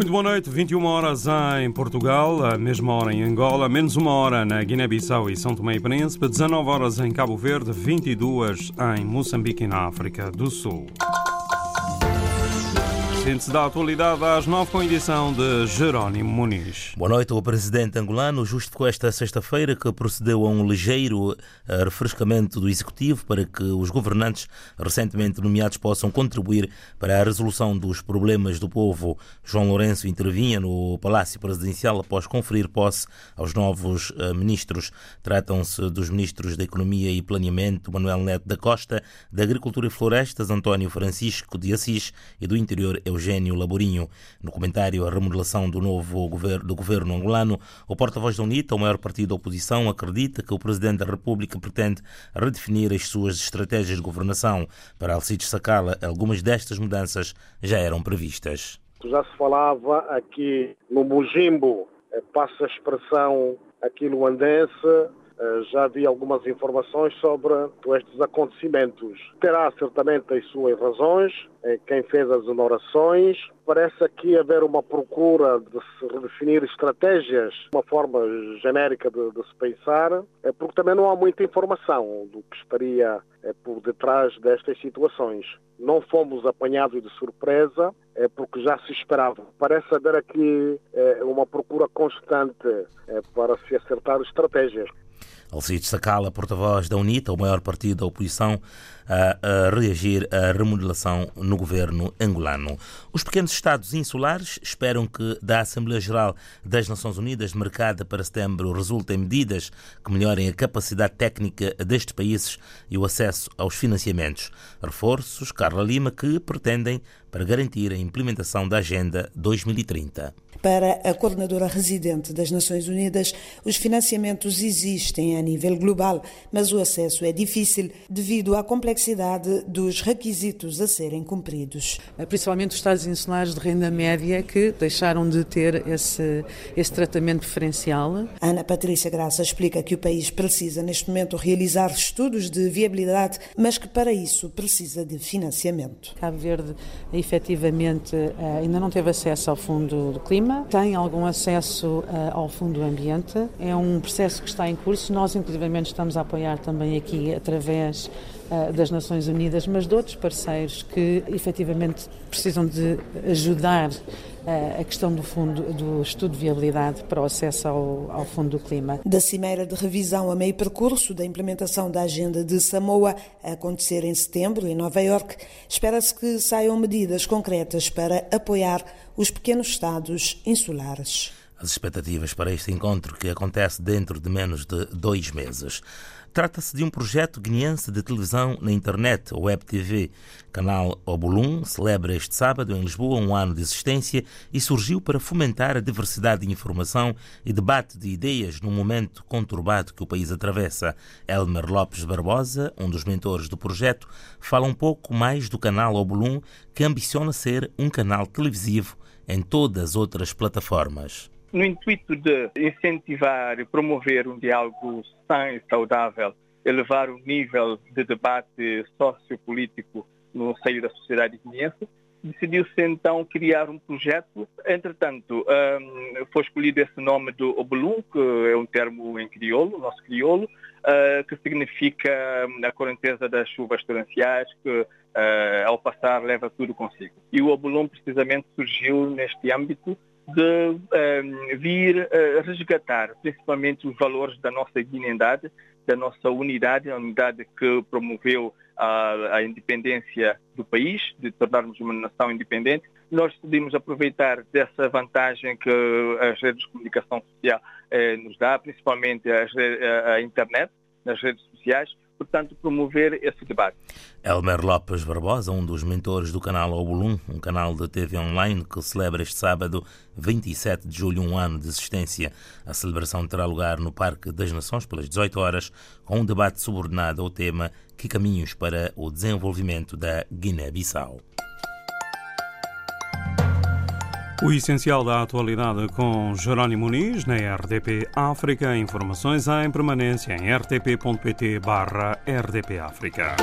Muito boa noite, 21 horas em Portugal, a mesma hora em Angola, menos uma hora na Guiné-Bissau e São Tomé e Príncipe, 19 horas em Cabo Verde, 22 em Moçambique e na África do Sul. Síntese da atualidade às nove com edição de Jerónimo Muniz. Boa noite. O presidente angolano justificou esta sexta-feira que procedeu a um ligeiro eh, refrescamento do executivo para que os governantes recentemente nomeados possam contribuir para a resolução dos problemas do povo. João Lourenço intervinha no Palácio Presidencial após conferir posse aos novos eh, ministros. Tratam-se dos ministros da Economia e Planeamento, Manuel Neto da Costa, da Agricultura e Florestas, António Francisco de Assis e do Interior, Eugênio Laborinho. No comentário à remodelação do novo governo, do governo angolano, o porta-voz da UNITA, o maior partido da oposição, acredita que o Presidente da República pretende redefinir as suas estratégias de governação. Para Alcides Sacala, algumas destas mudanças já eram previstas. Já se falava aqui no Mujimbo, eh, passa a expressão aqui luandense, já havia algumas informações sobre estes acontecimentos. Terá certamente as suas razões, eh, quem fez as orações. Parece aqui haver uma procura de se redefinir estratégias, uma forma genérica de, de se pensar, eh, porque também não há muita informação do que estaria por detrás destas situações. Não fomos apanhados de surpresa, porque já se esperava. Parece haver aqui uma procura constante para se acertar estratégias. Alcides Sacala, porta-voz da UNITA, o maior partido da oposição, a, a, reagir à remodelação no governo angolano. Os pequenos Estados insulares esperam que da Assembleia Geral das Nações Unidas, marcada para setembro, resultem medidas que melhorem a capacidade técnica destes países e o acesso aos financiamentos. Reforços, Carla Lima, que pretendem para garantir a implementação da Agenda 2030. Para a coordenadora residente das Nações Unidas, os financiamentos existem a nível global, mas o acesso é difícil devido à complexidade dos requisitos a serem cumpridos. Principalmente os Estados insulares de renda média que deixaram de ter esse, esse tratamento preferencial. Ana Patrícia Graça explica que o país precisa, neste momento, realizar estudos de viabilidade, mas que para isso precisa de financiamento. Cabo Verde, efetivamente, eh, ainda não teve acesso ao Fundo do Clima tem algum acesso uh, ao Fundo do Ambiente. É um processo que está em curso. Nós, inclusivamente, estamos a apoiar também aqui através uh, das Nações Unidas, mas de outros parceiros que efetivamente precisam de ajudar a questão do fundo do estudo de viabilidade para o acesso ao, ao Fundo do Clima. Da Cimeira de Revisão a meio percurso da implementação da Agenda de Samoa a acontecer em setembro, em Nova Iorque, espera-se que saiam medidas concretas para apoiar os pequenos Estados insulares. As expectativas para este encontro, que acontece dentro de menos de dois meses. Trata-se de um projeto guineense de televisão na internet, o Web TV. Canal Obulum celebra este sábado em Lisboa um ano de existência e surgiu para fomentar a diversidade de informação e debate de ideias num momento conturbado que o país atravessa. Elmer Lopes Barbosa, um dos mentores do projeto, fala um pouco mais do canal Obulum, que ambiciona ser um canal televisivo em todas as outras plataformas no intuito de incentivar e promover um diálogo sã e saudável, elevar o nível de debate sociopolítico no seio da sociedade guineense, decidiu-se então criar um projeto. Entretanto, um, foi escolhido esse nome do Obelum, que é um termo em crioulo, nosso crioulo, uh, que significa hum, a correnteza das chuvas torrenciais, que uh, ao passar leva tudo consigo. E o Obelum precisamente surgiu neste âmbito de um, ehm, vir uh, resgatar principalmente os valores da nossa dignidade, da nossa unidade, a unidade que promoveu a, a, independência do país, de tornarmos uma nação independente. Nós decidimos aproveitar dessa vantagem que as redes de comunicação social eh, nos dá, principalmente a, a internet, nas redes sociais, portanto, promover esse debate. Elmer Lopes Barbosa, um dos mentores do canal Obulum, um canal de TV online que celebra este sábado, 27 de julho, um ano de existência. A celebração terá lugar no Parque das Nações pelas 18 horas, com um debate subordinado ao tema Que caminhos para o desenvolvimento da Guiné-Bissau. O essencial da atualidade com Jerónimo Muniz na RDP África. Informações em permanência em rtp.pt/rdpafrica.